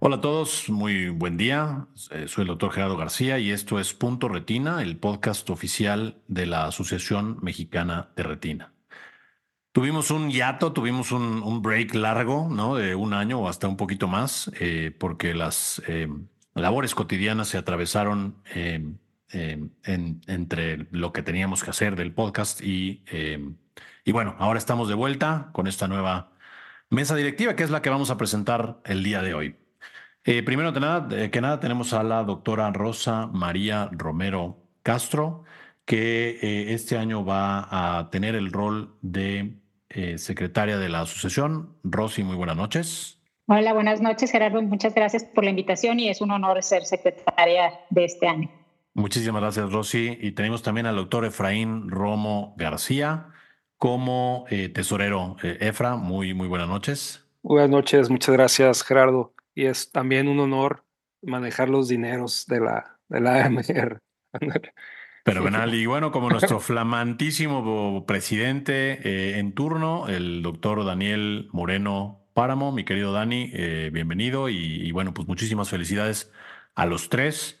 Hola a todos, muy buen día. Eh, soy el doctor Gerardo García y esto es Punto Retina, el podcast oficial de la Asociación Mexicana de Retina. Tuvimos un hiato, tuvimos un, break largo, ¿no? De un año o hasta un poquito más, eh, porque las eh, labores cotidianas se atravesaron entre lo que teníamos que hacer del podcast y, y bueno, ahora estamos de vuelta con esta nueva mesa directiva que es la que vamos a presentar el día de hoy. Eh, primero nada, que nada, tenemos a la doctora Rosa María Romero Castro, que eh, este año va a tener el rol de eh, secretaria de la asociación. Rosy, muy buenas noches. Hola, buenas noches, Gerardo. Muchas gracias por la invitación y es un honor ser secretaria de este año. Muchísimas gracias, Rosy. Y tenemos también al doctor Efraín Romo García como tesorero. Efra, muy, muy buenas noches. Buenas noches, muchas gracias, Gerardo y es también un honor manejar los dineros de la, de la AMR. Fenomenal. Y bueno, como nuestro flamantísimo presidente eh, en turno, el doctor Daniel Moreno Páramo, mi querido Dani, eh, bienvenido y, bueno, pues muchísimas felicidades a los tres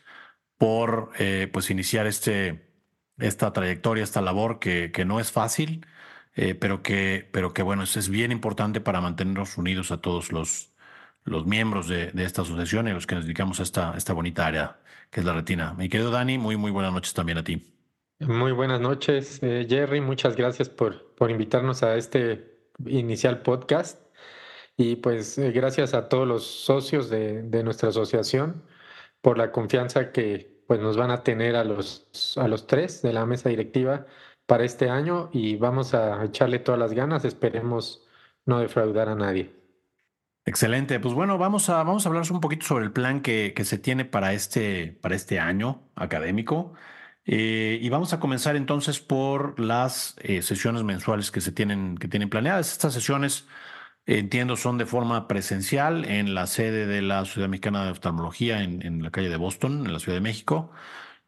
por eh, pues iniciar este, esta trayectoria, esta labor que, que no es fácil, pero, que, pero que bueno, es bien importante para mantenernos unidos a todos los, los miembros de, esta asociación y los que nos dedicamos a esta, esta bonita área que es la retina. Mi querido Dani, muy, muy buenas noches también a ti. Muy buenas noches, eh, Jerry. Muchas gracias por, por invitarnos a este inicial podcast. Y pues eh, gracias a todos los socios de, de, nuestra asociación por la confianza que pues, nos van a tener a los, a los tres de la mesa directiva para este año y vamos a echarle todas las ganas. Esperemos no defraudar a nadie. Excelente. Pues bueno, vamos a, vamos a hablar un poquito sobre el plan que, que se tiene para este, para este año académico. Eh, y vamos a comenzar entonces por las eh, sesiones mensuales que se tienen, que tienen planeadas. Estas sesiones, entiendo, son de forma presencial en la sede de la Ciudad Mexicana de Oftalmología en, en la calle de Boston, en la Ciudad de México.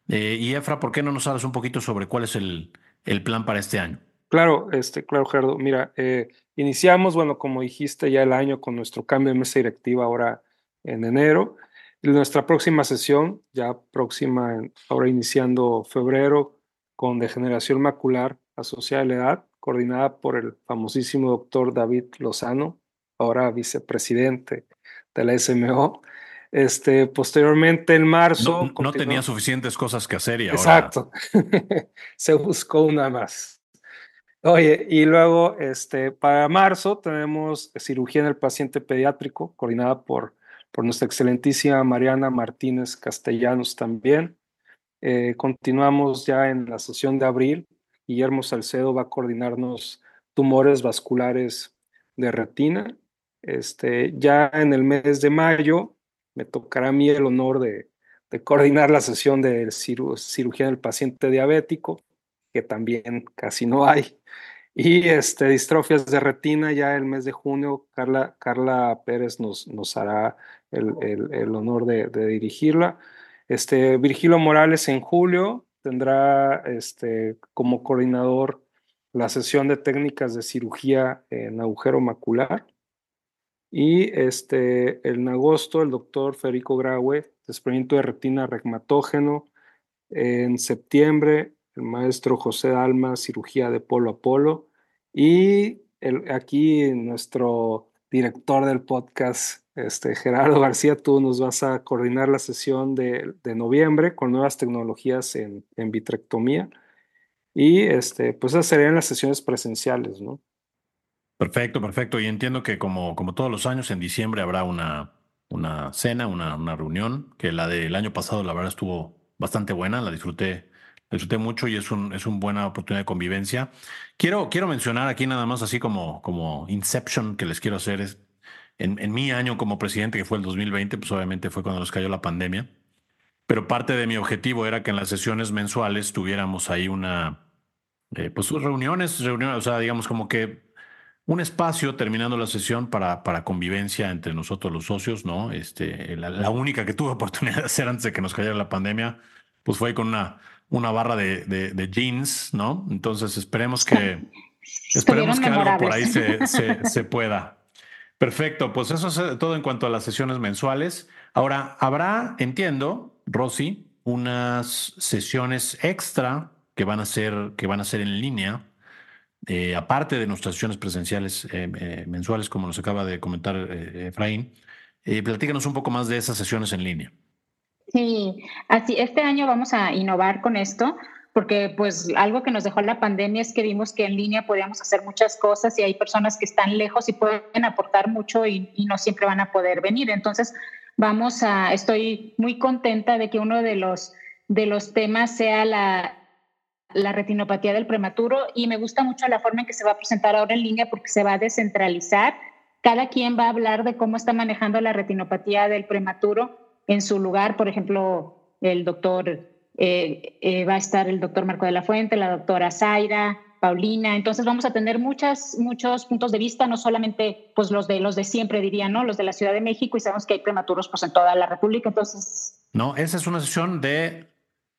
Eh, y Efra, ¿por qué no nos hablas un poquito sobre cuál es el, el plan para este año? Claro, este, claro, Gerardo. Mira, eh, iniciamos, bueno, como dijiste, ya el año con nuestro cambio de mesa directiva ahora en enero. nuestra próxima sesión, ya próxima, ahora iniciando febrero, con degeneración macular asociada a la edad, coordinada por el famosísimo doctor David Lozano, ahora vicepresidente de la SMO. Este, posteriormente, en marzo. No, tenía suficientes cosas que hacer y ahora. Exacto. Se buscó una más. Oye, y luego este, para marzo tenemos cirugía en el paciente pediátrico, coordinada por, por nuestra excelentísima Mariana Martínez Castellanos también. Eh, continuamos ya en la sesión de abril. Guillermo Salcedo va a coordinarnos tumores vasculares de retina. Este, ya en el mes de mayo me tocará a mí el honor de, de coordinar la sesión de cirugía en el paciente diabético que también casi no hay. Y este, distrofias de retina, ya el mes de junio, Carla, Carla Pérez nos, nos hará el, el, honor de, dirigirla. Este, Virgilio Morales en julio tendrá este, como coordinador la sesión de técnicas de cirugía en agujero macular. Y este, en agosto, el doctor Federico Graue, desprendimiento de retina regmatógeno. En septiembre, el maestro José Alma, cirugía de polo a polo, y el, aquí nuestro director del podcast, este, Gerardo García, tú nos vas a coordinar la sesión de, de noviembre con nuevas tecnologías en, en, vitrectomía. Y este, pues esas serían las sesiones presenciales, ¿no? Perfecto, perfecto. Y entiendo que como, como todos los años, en diciembre habrá una, una cena, una, una reunión, que la del año pasado, la verdad, estuvo bastante buena, la disfruté disfruté mucho y es, un, es una buena oportunidad de convivencia. Quiero, quiero mencionar aquí nada más así como, como Inception que les quiero hacer es, en, mi año como presidente, que fue el 2020, pues obviamente fue cuando nos cayó la pandemia, pero parte de mi objetivo era que en las sesiones mensuales tuviéramos ahí una, eh, pues reuniones, reuniones, o sea, digamos como que un espacio terminando la sesión para, para convivencia entre nosotros los socios, ¿no? Este, la, la única que tuve oportunidad de hacer antes de que nos cayera la pandemia, pues fue con una una barra de, de, jeans, ¿no? Entonces esperemos que, esperemos que algo por ahí se, se, pueda. Perfecto, pues eso es todo en cuanto a las sesiones mensuales. Ahora, habrá, entiendo, Rosy, unas sesiones extra que van a ser, que van a ser en línea, eh, aparte de nuestras sesiones presenciales eh, eh, mensuales, como nos acaba de comentar Efraín. platícanos un poco más de esas sesiones en línea. Sí, así, este año vamos a innovar con esto porque pues algo que nos dejó la pandemia es que vimos que en línea podíamos hacer muchas cosas y hay personas que están lejos y pueden aportar mucho y, no siempre van a poder venir. Entonces, vamos a, estoy muy contenta de que uno de los, de los temas sea la, la retinopatía del prematuro y me gusta mucho la forma en que se va a presentar ahora en línea porque se va a descentralizar. Cada quien va a hablar de cómo está manejando la retinopatía del prematuro en su lugar. Por ejemplo, el doctor, eh, eh, va a estar el doctor Marco de la Fuente, la doctora Zaira, Paulina. Entonces vamos a tener muchas, muchos puntos de vista, no solamente pues los de los de siempre diría, ¿no? Los de la Ciudad de México y sabemos que hay prematuros pues en toda la República. Entonces. No, esa es una sesión de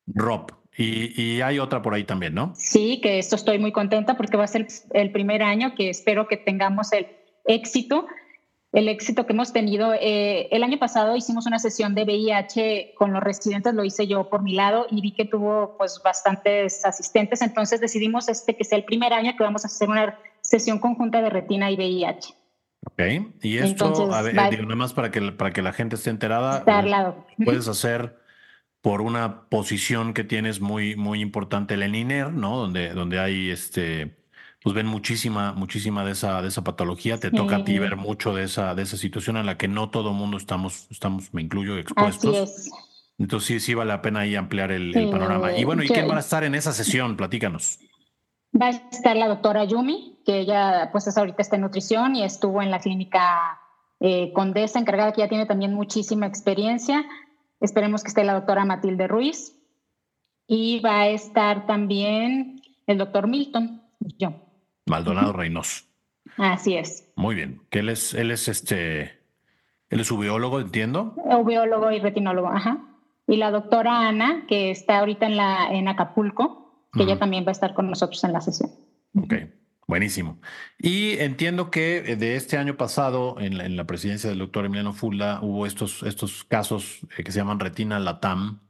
ROP. Y, y, hay otra por ahí también, ¿no? Sí, que esto estoy muy contenta porque va a ser el primer año que espero que tengamos el éxito el éxito que hemos tenido. Eh, el año pasado hicimos una sesión de VIH con los residentes, lo hice yo por mi lado y vi que tuvo pues bastantes asistentes, entonces decidimos este que sea el primer año que vamos a hacer una sesión conjunta de retina y VIH. Ok, y esto, a ver, digo, nada más para que, para que la gente esté enterada, al lado. puedes hacer por una posición que tienes muy, muy importante el ENINER, ¿no? Donde, donde hay este pues ven muchísima, muchísima de esa, de esa patología. Te toca a ti ver mucho de esa, de esa situación en la que no todo mundo estamos, estamos, me incluyo, expuestos. Entonces sí, sí vale la pena ahí ampliar el, panorama. Y bueno, ¿y quién va a estar en esa sesión? Platícanos. Va a estar la doctora Yumi, que ella pues es ahorita está en nutrición y estuvo en la clínica eh, Condesa, encargada que ya tiene también muchísima experiencia. Esperemos que esté la doctora Matilde Ruiz. Y va a estar también el doctor Milton, yo. Maldonado Reynoso. Así es. Muy bien. Que él es, él es este, él es ubiólogo, entiendo. Ubiólogo y retinólogo, ajá. Y la doctora Ana, que está ahorita en la, en Acapulco, que ella también va a estar con nosotros en la sesión. Ok. Buenísimo. Y entiendo que eh, de este año pasado, en la, presidencia del doctor Emiliano Fulda, hubo estos, estos casos eh, que se llaman retina latam.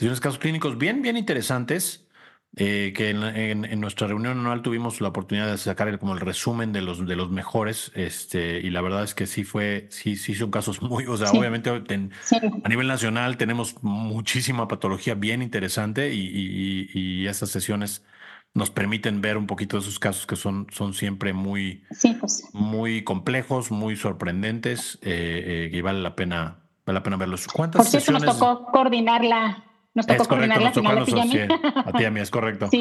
Unos casos clínicos bien, bien interesantes eh, que en, nuestra reunión anual tuvimos la oportunidad de sacar como el resumen de los, de los mejores, este, y la verdad es que sí fue, sí, sí son casos muy, o sea, obviamente a nivel nacional tenemos muchísima patología bien interesante y, y, estas sesiones nos permiten ver un poquito de esos casos que son, son siempre muy, pues. muy complejos, muy sorprendentes, eh, eh, y vale la pena, vale la pena verlos. ¿Cuántas Por sesiones? nos tocó coordinar la, nos tocó coordinar la final a ti a mí es correcto.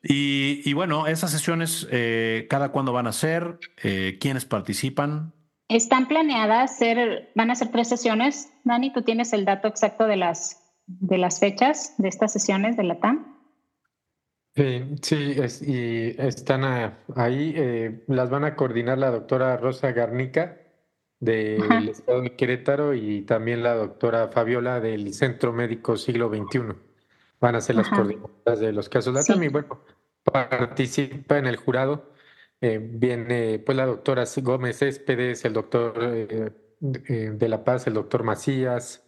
Sí. Y, bueno, esas sesiones, eh, ¿cada cuándo van a ser? Eh, ¿Quiénes participan? Están planeadas ser, van a ser tres sesiones. Dani, ¿tú tienes el dato exacto de las, de las fechas de estas sesiones de la TAM? Sí, y están ahí, eh, las van a coordinar la doctora Rosa Garnica del Estado de Querétaro y también la doctora Fabiola del Centro Médico Siglo XXI. Van a ser las coordinadoras de los casos y bueno, participa en el jurado. Eh, viene pues la doctora Gómez Céspedes, el doctor eh, eh, de La Paz, el doctor Macías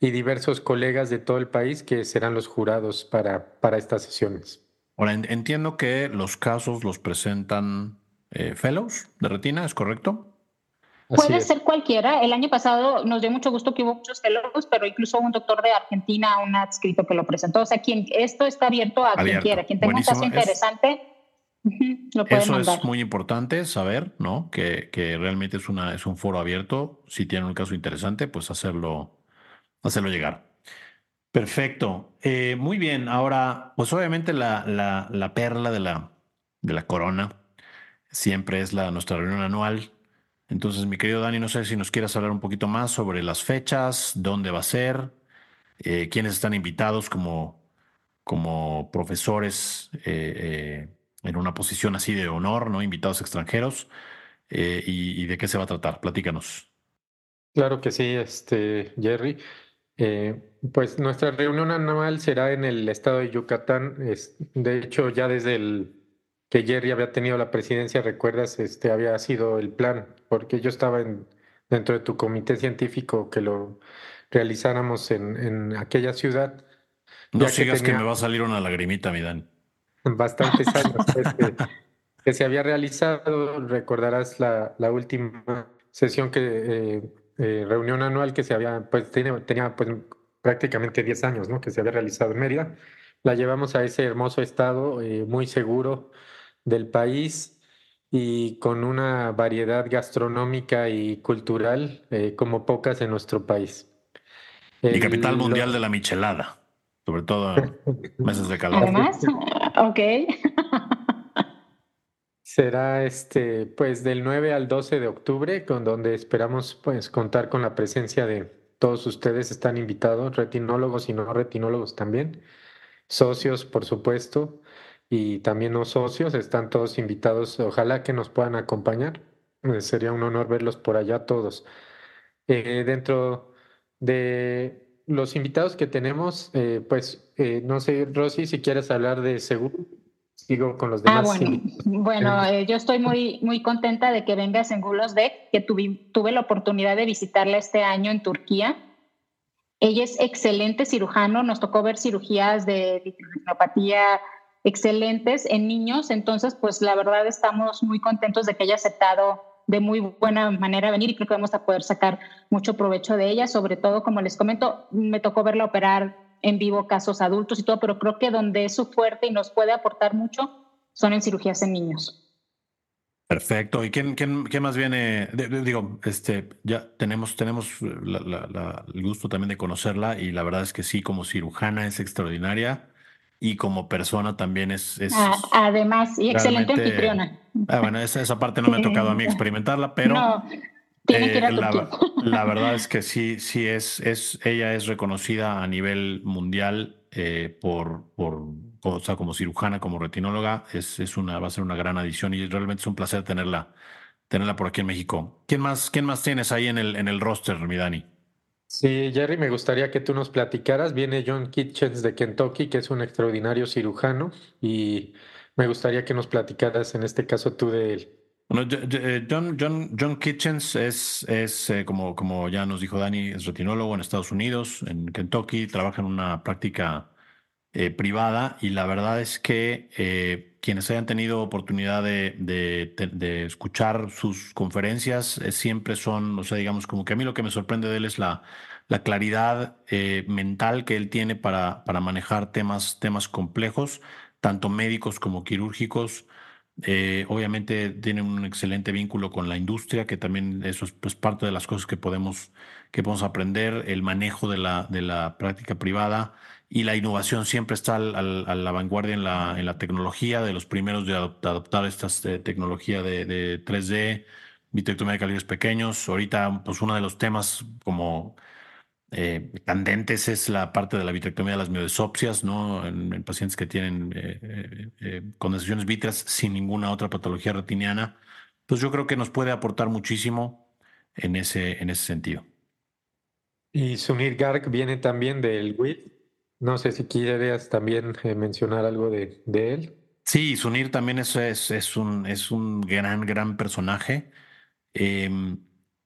y diversos colegas de todo el país que serán los jurados para, para estas sesiones. Ahora, entiendo que los casos los presentan fellows de retina, ¿es correcto? Puede ser cualquiera. El año pasado nos dio mucho gusto que hubo muchos fellows, pero incluso un doctor de Argentina, un adscrito que lo presentó. O sea, quien, esto está abierto a quien quiera. Quien tenga un caso interesante, lo puede Eso es muy importante saber, ¿no? Que, que, realmente es, una, es un foro abierto. Si tienen un caso interesante, pues hacerlo, hacerlo llegar. Perfecto. Eh, muy bien. Ahora, pues obviamente la, la, la perla de la, de la corona siempre es la, nuestra reunión anual entonces, mi querido Dani, no sé si nos quieras hablar un poquito más sobre las fechas, dónde va a ser, eh, quiénes están invitados como, como profesores eh, eh, en una posición así de honor, ¿no? Invitados extranjeros, y, de qué se va a tratar. Platícanos. Claro que sí, este, Jerry. pues nuestra reunión anual será en el estado de Yucatán. Es, de hecho, ya desde el que Jerry había tenido la presidencia, recuerdas, este había sido el plan, porque yo estaba en, dentro de tu comité científico que lo realizáramos en, en aquella ciudad. No sigas que, me va a salir una lagrimita, mi Dan. Bastantes años este, que, se había realizado, recordarás la, la última sesión que eh, eh, reunión anual que se había, pues tenía, tenía pues prácticamente 10 años, ¿no? Que se había realizado en Mérida. La llevamos a ese hermoso estado, eh, muy seguro del país y con una variedad gastronómica y cultural como pocas en nuestro país. y capital mundial de la michelada, sobre todo meses de calor. Además, ok. Será este, pues del 9 al 12 de octubre, con donde esperamos pues contar con la presencia de todos ustedes. Están invitados, retinólogos y no retinólogos también, socios, por supuesto, y también no socios, están todos invitados. Ojalá que nos puedan acompañar. Eh, sería un honor verlos por allá todos. Eh, dentro de los invitados que tenemos, eh, pues no sé, Rosy, si quieres hablar de seguro sigo con los ah, demás. Ah, bueno, bueno eh, yo estoy muy, muy contenta de que vengas en Gulos Deck, que tuve, tuve la oportunidad de visitarla este año en Turquía. Ella es excelente cirujano, nos tocó ver cirugías de vitrinopatía excelentes en niños, entonces pues la verdad estamos muy contentos de que haya aceptado de muy buena manera venir y creo que vamos a poder sacar mucho provecho de ella, sobre todo como les comento, me tocó verla operar en vivo casos adultos y todo, pero creo que donde es su fuerte y nos puede aportar mucho son en cirugías en niños. Perfecto. ¿Y quién, quién, quién más viene? digo, este, ya tenemos, tenemos el gusto también de conocerla y la verdad es que sí, como cirujana es extraordinaria y como persona también es... es además, y excelente anfitriona. Ah, bueno, esa, esa parte no me ha tocado a mí experimentarla, pero... Eh, la, verdad es que sí, sí es, es, ella es reconocida a nivel mundial eh, por, por, o sea, como cirujana, como retinóloga, es, es una, va a ser una gran adición y realmente es un placer tenerla, tenerla por aquí en México. ¿Quién más, quién más tienes ahí en el, en el roster, mi Dani? Sí, Jerry, me gustaría que tú nos platicaras. Viene John Kitchens de Kentucky, que es un extraordinario cirujano, y me gustaría que nos platicaras en este caso tú de él. Bueno, eh, John, John, John Kitchens es, es eh, como, como ya nos dijo Dani, es retinólogo en Estados Unidos, en Kentucky, trabaja en una práctica eh, privada y la verdad es que quienes hayan tenido oportunidad de, de, escuchar sus conferencias siempre son, o sea, digamos, como que a mí lo que me sorprende de él es la, la claridad mental que él tiene para, para manejar temas, temas complejos, tanto médicos como quirúrgicos. Eh, obviamente tiene un excelente vínculo con la industria, que también eso es pues, parte de las cosas que podemos, que podemos aprender, el manejo de la, de la práctica privada y la innovación siempre está a la vanguardia en la, en la tecnología, de los primeros de adoptar, esta eh, tecnología de, de 3D, vitrectomía de calibres pequeños. Ahorita, pues uno de los temas como eh, candentes es la parte de la vitrectomía de las miodesopsias, ¿no? En, pacientes que tienen eh, eh, eh, condensaciones vítreas sin ninguna otra patología retiniana. Pues yo creo que nos puede aportar muchísimo en ese, en ese sentido. Y Sunir Garg viene también del WIT. No sé si quieres también mencionar algo de, de, él. Sí, Sunir también es, es, es, un, es un gran, gran personaje. Eh,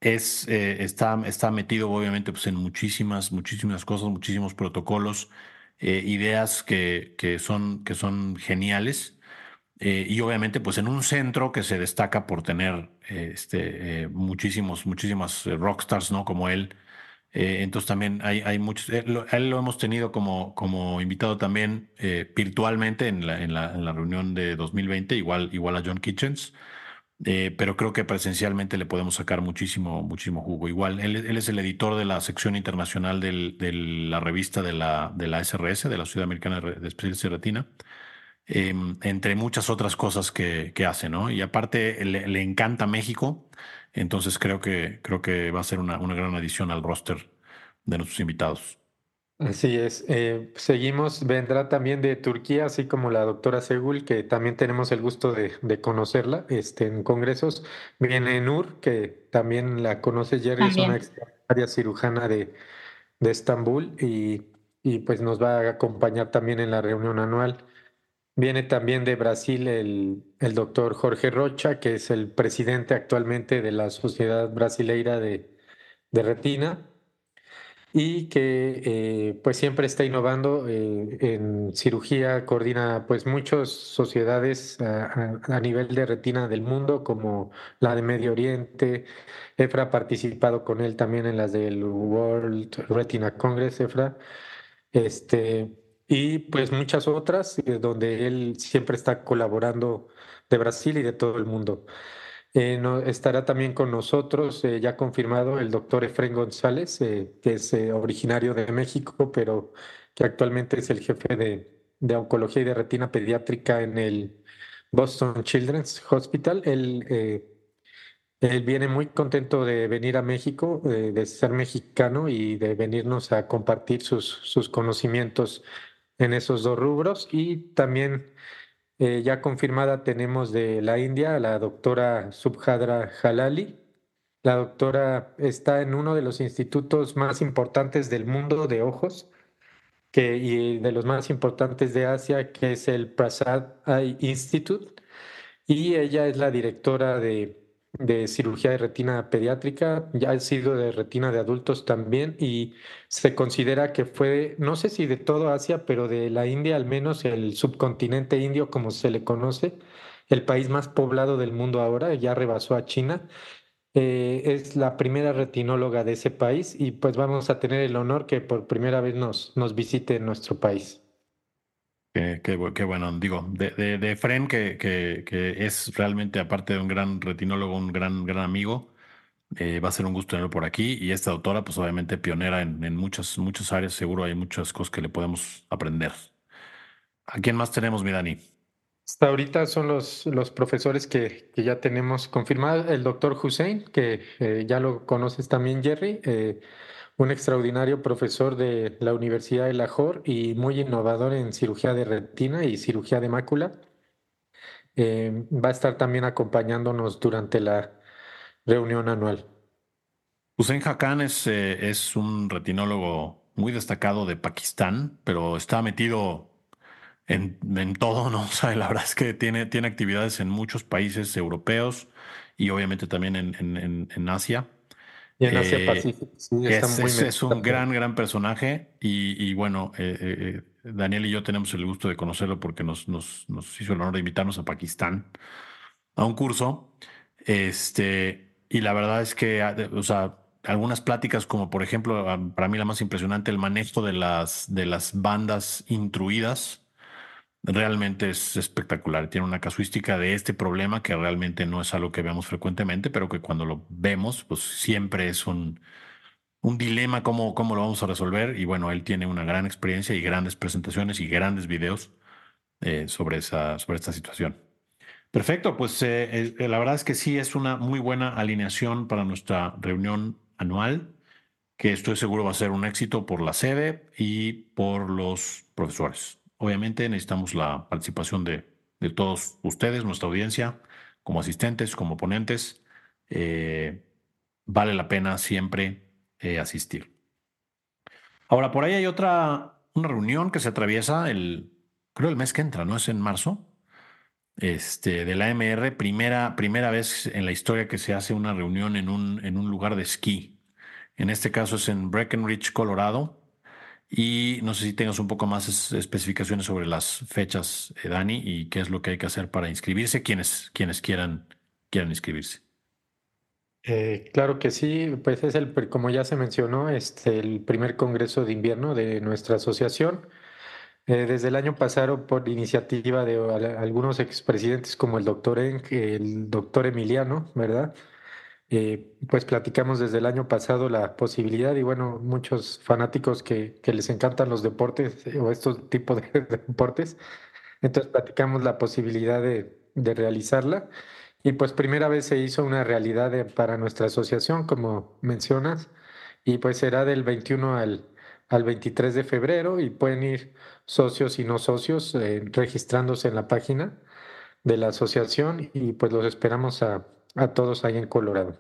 es, eh, está, está metido obviamente pues, en muchísimas, muchísimas cosas, muchísimos protocolos, eh, ideas que, que, son, que son geniales. Eh, y obviamente pues en un centro que se destaca por tener este, muchísimos, muchísimas rockstars, ¿no? Como él. entonces también hay, hay muchos, él, él, lo hemos tenido como, como invitado también virtualmente en la, en, la, en la reunión de 2020, igual, igual a John Kitchens. Eh, pero creo que presencialmente le podemos sacar muchísimo, muchísimo jugo. Igual, él, es el editor de la sección internacional de la revista de la, de la SRS, de la Ciudad Americana de Especialistas y Retina, em, entre muchas otras cosas que, hace, ¿no? Y aparte le, encanta México, entonces creo que, creo que va a ser una, una gran adición al roster de nuestros invitados. Así es. Eh, seguimos, vendrá también de Turquía, así como la doctora Segul, que también tenemos el gusto de, conocerla este, en congresos. Viene Nur, que también la conoce Jerry, es una extraordinaria cirujana de, de Estambul y, y, pues nos va a acompañar también en la reunión anual. Viene también de Brasil el, el doctor Jorge Rocha, que es el presidente actualmente de la Sociedad Brasileira de, de Retina y que eh, pues siempre está innovando eh, en cirugía, coordina pues muchas sociedades a, nivel de retina del mundo como la de Medio Oriente. EFRA ha participado con él también en las del World Retina Congress, EFRA. Este, y pues muchas otras eh, donde él siempre está colaborando de Brasil y de todo el mundo. Eh, no, estará también con nosotros, eh, ya confirmado, el doctor Efren González, eh, que es originario de México, pero que actualmente es el jefe de, de, oncología y de retina pediátrica en el Boston Children's Hospital. Él, él viene muy contento de venir a México, de ser mexicano y de venirnos a compartir sus, sus conocimientos en esos dos rubros y también eh, ya confirmada tenemos de la India la doctora Subhadra Jalali. La doctora está en uno de los institutos más importantes del mundo de ojos y de los más importantes de Asia, que es el Prasad Eye Institute. Y ella es la directora de de cirugía de retina pediátrica, ya ha sido de retina de adultos también y se considera que fue, no sé si de todo Asia, pero de la India al menos, el subcontinente indio como se le conoce, el país más poblado del mundo ahora, ya rebasó a China. Eh, es la primera retinóloga de ese país y pues vamos a tener el honor que por primera vez nos, nos visite en nuestro país. Qué, bueno, digo, de, de, Fren, que, que, que, es realmente, aparte de un gran retinólogo, un gran, gran amigo, eh, va a ser un gusto tenerlo por aquí. Y esta doctora, pues obviamente pionera en, en muchas, muchas áreas, seguro hay muchas cosas que le podemos aprender. ¿A quién más tenemos, mi Dani? Hasta ahorita son los, los profesores que, que ya tenemos confirmado. El doctor Hussein, que eh, ya lo conoces también, Jerry. Eh, un extraordinario profesor de la Universidad de Lahore y muy innovador en cirugía de retina y cirugía de mácula. Eh, va a estar también acompañándonos durante la reunión anual. Hussein Hakan es, eh, es un retinólogo muy destacado de Pakistán, pero está metido en, en, todo, ¿no? O sea, la verdad es que tiene, tiene actividades en muchos países europeos y obviamente también en, en, en Asia. Y en Asia eh, es, un gran, gran personaje. Y, bueno, eh, eh, Daniel y yo tenemos el gusto de conocerlo porque nos, nos, nos, hizo el honor de invitarnos a Pakistán a un curso. Este, y la verdad es que, ah, o sea, algunas pláticas, como por ejemplo, ah, para mí la más impresionante, el manejo de las, de las bandas intruidas realmente es espectacular. Tiene una casuística de este problema que realmente no es algo que veamos frecuentemente, pero que cuando lo vemos, pues siempre es un, un dilema cómo, cómo lo vamos a resolver. Y bueno, él tiene una gran experiencia y grandes presentaciones y grandes videos eh, sobre, esa, sobre esta situación. Perfecto, pues eh, eh, la verdad es que sí es una muy buena alineación para nuestra reunión anual, que estoy seguro va a ser un éxito por la sede y por los profesores. Obviamente necesitamos la participación de, todos ustedes, nuestra audiencia, como asistentes, como ponentes. Eh, vale la pena siempre eh, asistir. Ahora, por ahí hay otra, una reunión que se atraviesa el, creo el mes que entra, ¿no? Es en marzo. Este, de la AMR, primera, primera vez en la historia que se hace una reunión en un, en un lugar de esquí. En este caso es en Breckenridge, Colorado. Y no sé si tengas un poco más especificaciones sobre las fechas, eh, Dani, y qué es lo que hay que hacer para inscribirse, quienes, quienes quieran, quieran inscribirse. Eh, claro que sí, pues es el, como ya se mencionó, este, el primer congreso de invierno de nuestra asociación. Eh, desde el año pasado, por iniciativa de algunos expresidentes como el doctor Eng, el doctor Emiliano, ¿verdad? Eh, pues platicamos desde el año pasado la posibilidad y bueno, muchos fanáticos que, que les encantan los deportes eh, o estos tipos de, deportes, entonces platicamos la posibilidad de, de, realizarla. Y pues primera vez se hizo una realidad para nuestra asociación, como mencionas, y pues será del 21 al, al 23 de febrero y pueden ir socios y no socios eh, registrándose en la página de la asociación y pues los esperamos a a todos ahí en Colorado.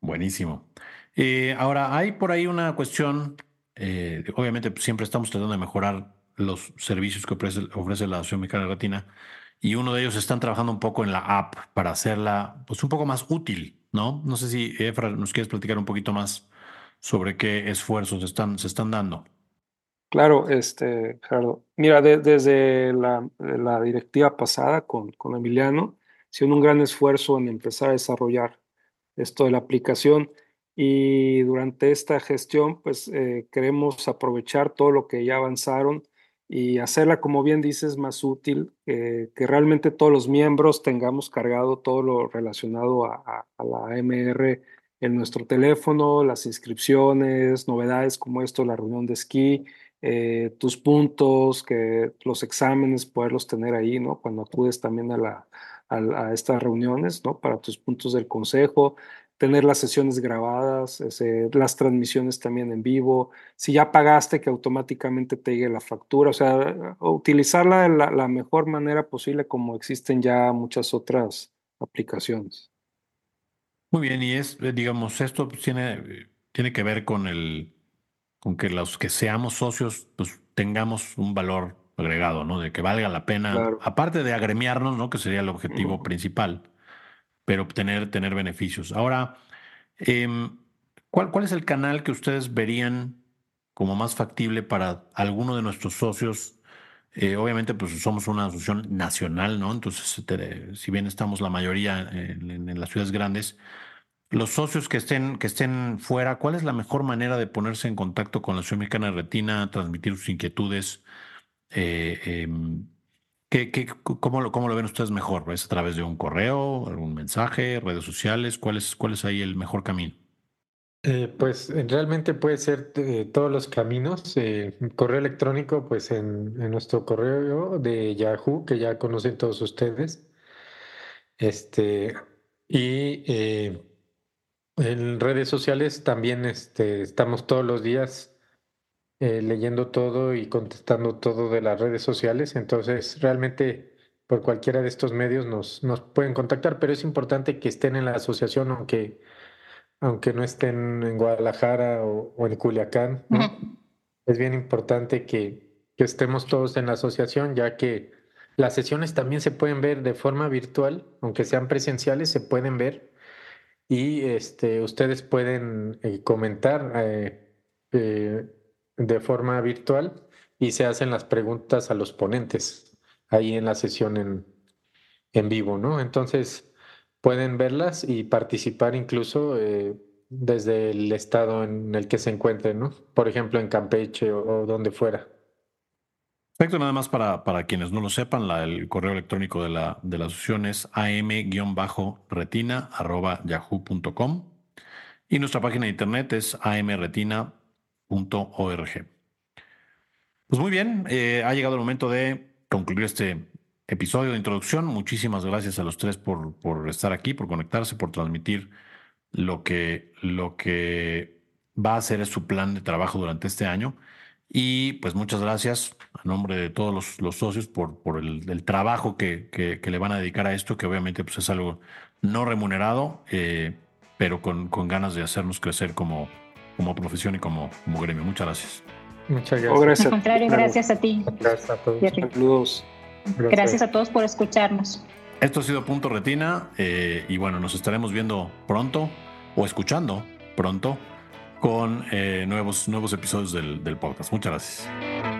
Buenísimo. Eh, ahora, hay por ahí una cuestión, eh, obviamente pues, siempre estamos tratando de mejorar los servicios que ofrece, ofrece la Asociación Mexicana de Retina y uno de ellos están trabajando un poco en la app para hacerla pues un poco más útil, ¿no? No sé si Efra nos quieres platicar un poquito más sobre qué esfuerzos están, se están dando. Claro, este, Gerardo. Mira, desde la, la, directiva pasada con, con Emiliano, hicieron un gran esfuerzo en empezar a desarrollar esto de la aplicación y durante esta gestión, pues eh, queremos aprovechar todo lo que ya avanzaron y hacerla, como bien dices, más útil, eh, que realmente todos los miembros tengamos cargado todo lo relacionado a, la MR en nuestro teléfono, las inscripciones, novedades como esto, la reunión de esquí, eh, tus puntos, que los exámenes, poderlos tener ahí, ¿no? Cuando acudes también a, la, a, estas reuniones, ¿no? Para tus puntos del consejo, tener las sesiones grabadas, las transmisiones también en vivo, si ya pagaste que automáticamente te llegue la factura, o sea, utilizarla de la, mejor manera posible como existen ya muchas otras aplicaciones. Muy bien, y es, eh, digamos, esto tiene, tiene que ver con el, con que los que seamos socios, pues tengamos un valor agregado, ¿no? De que valga la pena, aparte de agremiarnos, ¿no? Que sería el objetivo principal pero obtener tener beneficios. Ahora, em, ¿cuál, ¿cuál es el canal que ustedes verían como más factible para alguno de nuestros socios? Eh, obviamente, pues somos una asociación nacional, ¿no? Entonces, si bien estamos la mayoría en, las ciudades grandes, los socios que estén, que estén fuera, ¿cuál es la mejor manera de ponerse en contacto con la Asociación Mexicana de Retina, transmitir sus inquietudes? Eh, em, ¿Qué, cómo, lo, ¿Cómo lo ven ustedes mejor? ¿Es a través de un correo, algún mensaje, redes sociales? ¿Cuál es, cuál ahí el mejor camino? Eh, pues realmente puede ser todos los caminos. Eh, correo electrónico, pues en, nuestro correo de Yahoo, que ya conocen todos ustedes. Este, y en redes sociales también este, estamos todos los días eh, leyendo todo y contestando todo de las redes sociales. Entonces, realmente por cualquiera de estos medios nos, nos pueden contactar, pero es importante que estén en la asociación, aunque, aunque no estén en Guadalajara o, en Culiacán. Es bien importante que, que estemos todos en la asociación, ya que las sesiones también se pueden ver de forma virtual, aunque sean presenciales, se pueden ver. Y este, ustedes pueden eh, comentar eh, eh, de forma virtual y se hacen las preguntas a los ponentes ahí en la sesión en, en vivo, ¿no? Entonces pueden verlas y participar incluso eh, desde el estado en el que se encuentren, ¿no? Por ejemplo, en Campeche o, donde fuera. Perfecto, nada más para, para quienes no lo sepan, la, el correo electrónico de la, de la asociación es am-retina.yahoo.com y nuestra página de internet es amretina.com .org. Pues muy bien, eh, ha llegado el momento de concluir este episodio de introducción. Muchísimas gracias a los tres por, por estar aquí, por conectarse, por transmitir lo que, lo que va a ser su plan de trabajo durante este año. Y pues muchas gracias a nombre de todos los, socios por, por el, trabajo que, que, le van a dedicar a esto, que obviamente pues es algo no remunerado, eh, pero con, con ganas de hacernos crecer como, como profesión y como, como gremio. Muchas gracias. Muchas gracias. gracias. Al contrario, gracias a ti. Gracias a todos. Saludos. Gracias. a todos por escucharnos. Esto ha sido Punto Retina eh, y bueno, nos estaremos viendo pronto o escuchando pronto con eh, nuevos, nuevos episodios del, del podcast. Muchas gracias.